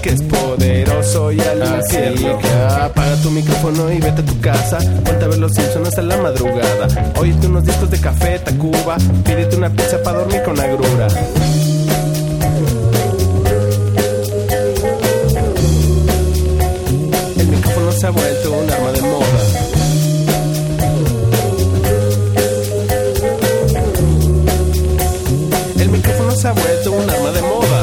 que es poderoso y al Así que apaga tu micrófono y vete a tu casa. Ponte a ver los Simpsons hasta la madrugada. Óyete unos discos de café, Tacuba. Pídete una pizza para dormir con agrura. El micrófono se ha vuelto un arma de moda. El micrófono se ha vuelto un arma de moda.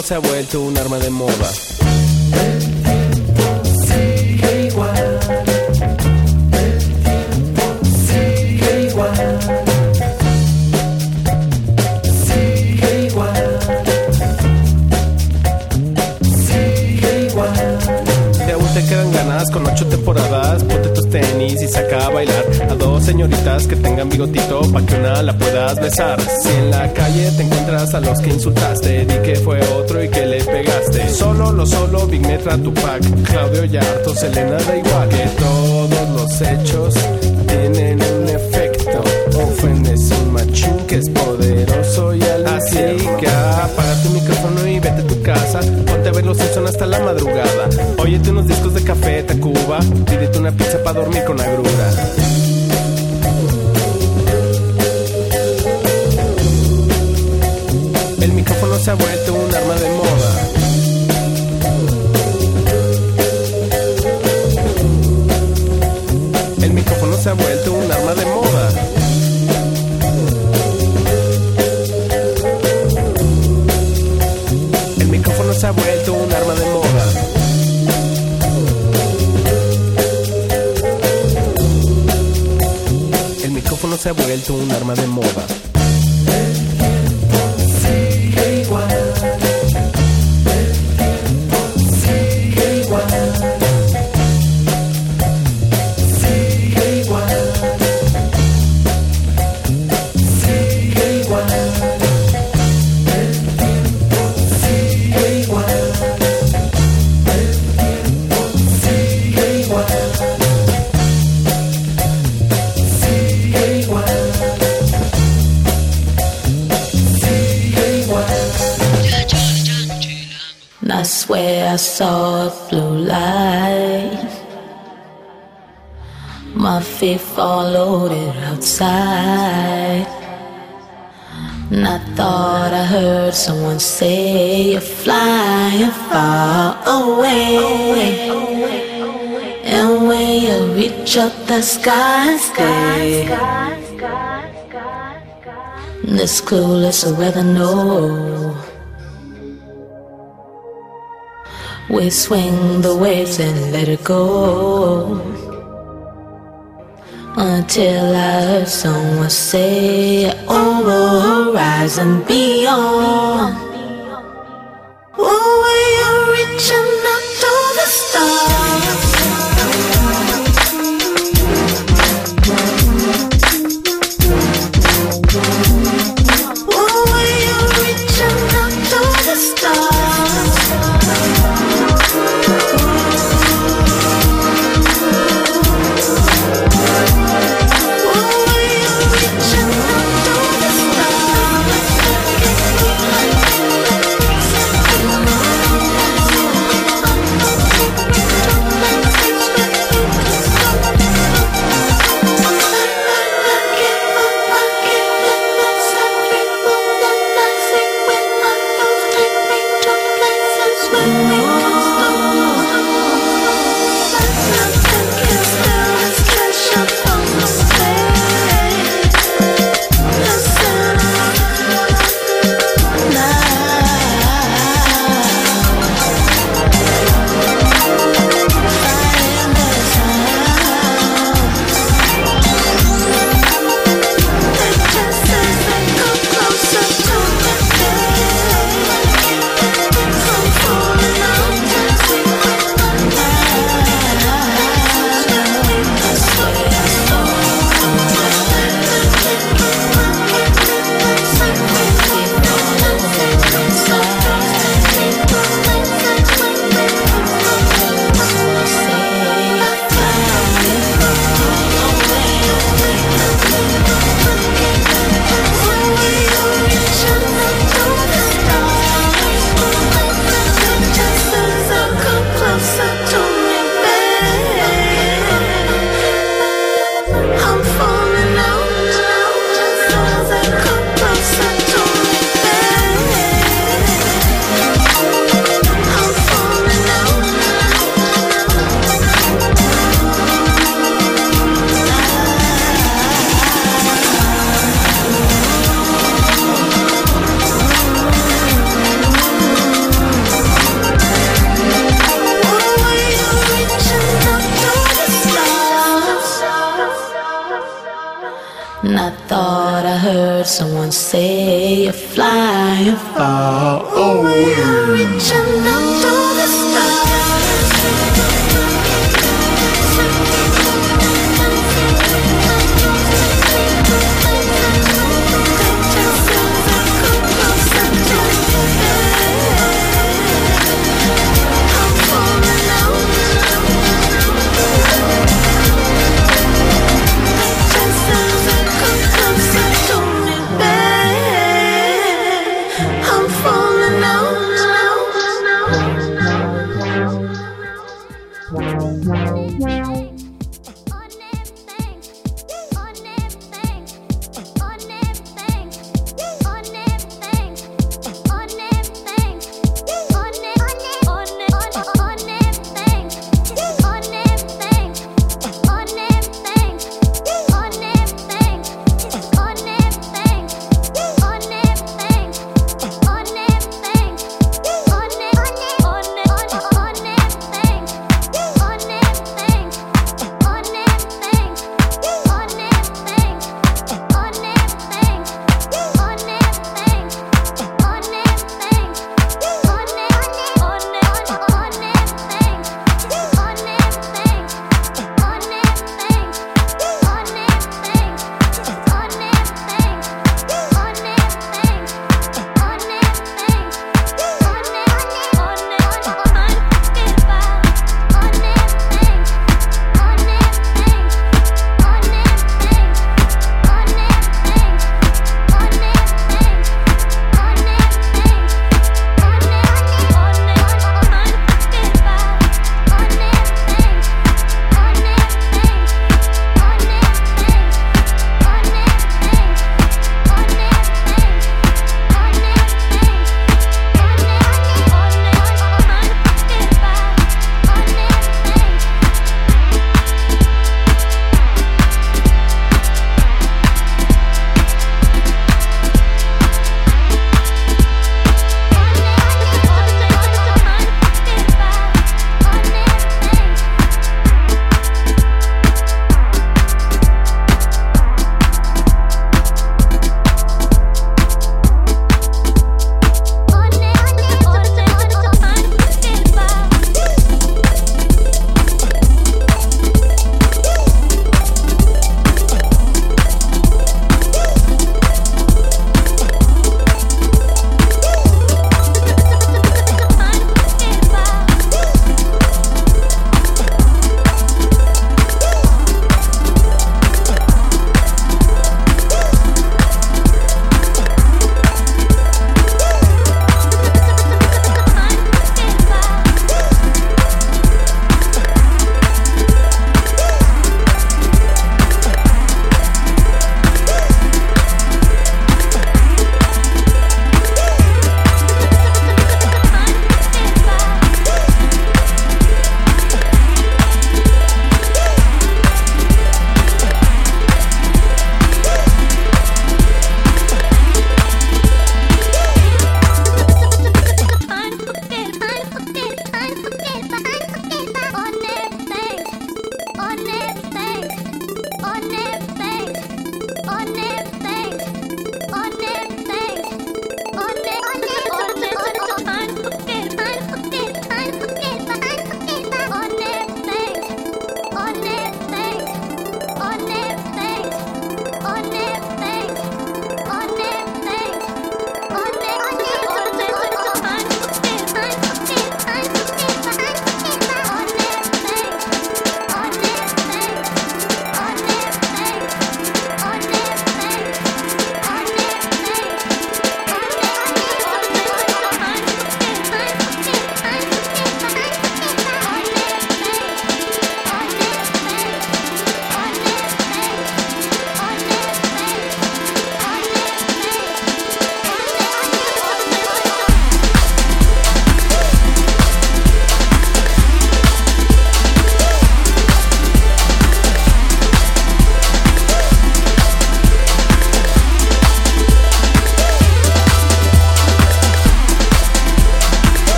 El se ha vuelto un arma de moda. Sigue igual. Sigue igual. Sigue igual. Sigue igual. Si aún te quedan ganas con ocho temporadas, ponte tus tenis y saca a bailar a dos señoritas que tengan bigotito pa' que una la puedas besar. Si en la calle te encuentras a los que insultaste, Solo, lo solo, Big Metra, Tupac, Claudio Yarto, Selena, da igual. Que todos los hechos tienen un efecto. Ofendes un machín que es poderoso y al Así que apaga tu micrófono y vete a tu casa. Ponte a ver los Simpsons hasta la madrugada. Óyete unos discos de café, Tacuba. Pídete una pizza para dormir con agrura. A blue light. My feet followed it outside. And I thought I heard someone say, You're flying far away. And when you reach up the sky, stay. This clueless weather know. We swing the waves and let it go. Until I heard someone say, Over horizon beyond. Oh,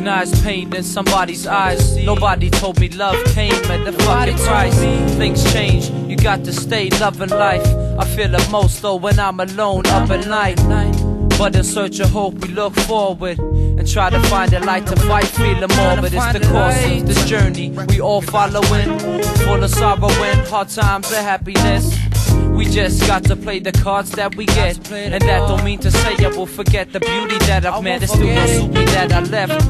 recognize pain in somebody's eyes? Nobody told me love came at the fucking price. Things change, you got to stay loving life. I feel it most though when I'm alone up at night. But in search of hope, we look forward and try to find a light to fight feeling more. But it's the course of this journey we all following, full of sorrow and hard times and happiness. Just got to play the cards that we get. And that don't mean to say I will forget the beauty that I've met. It still don't suit me that I left.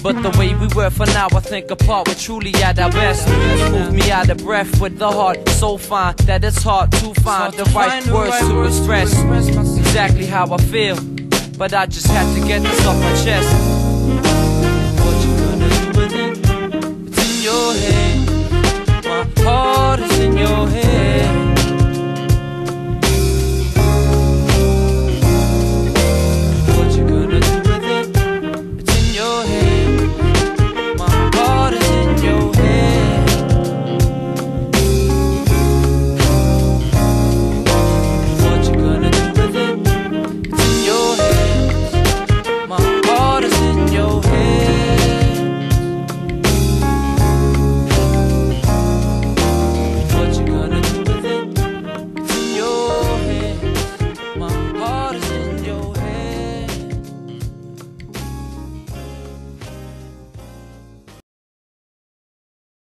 But the way we were for now, I think apart, we're truly at our best. Move me out of breath with the heart so fine that it's hard to find the right words to express exactly how I feel. But I just had to get this off my chest.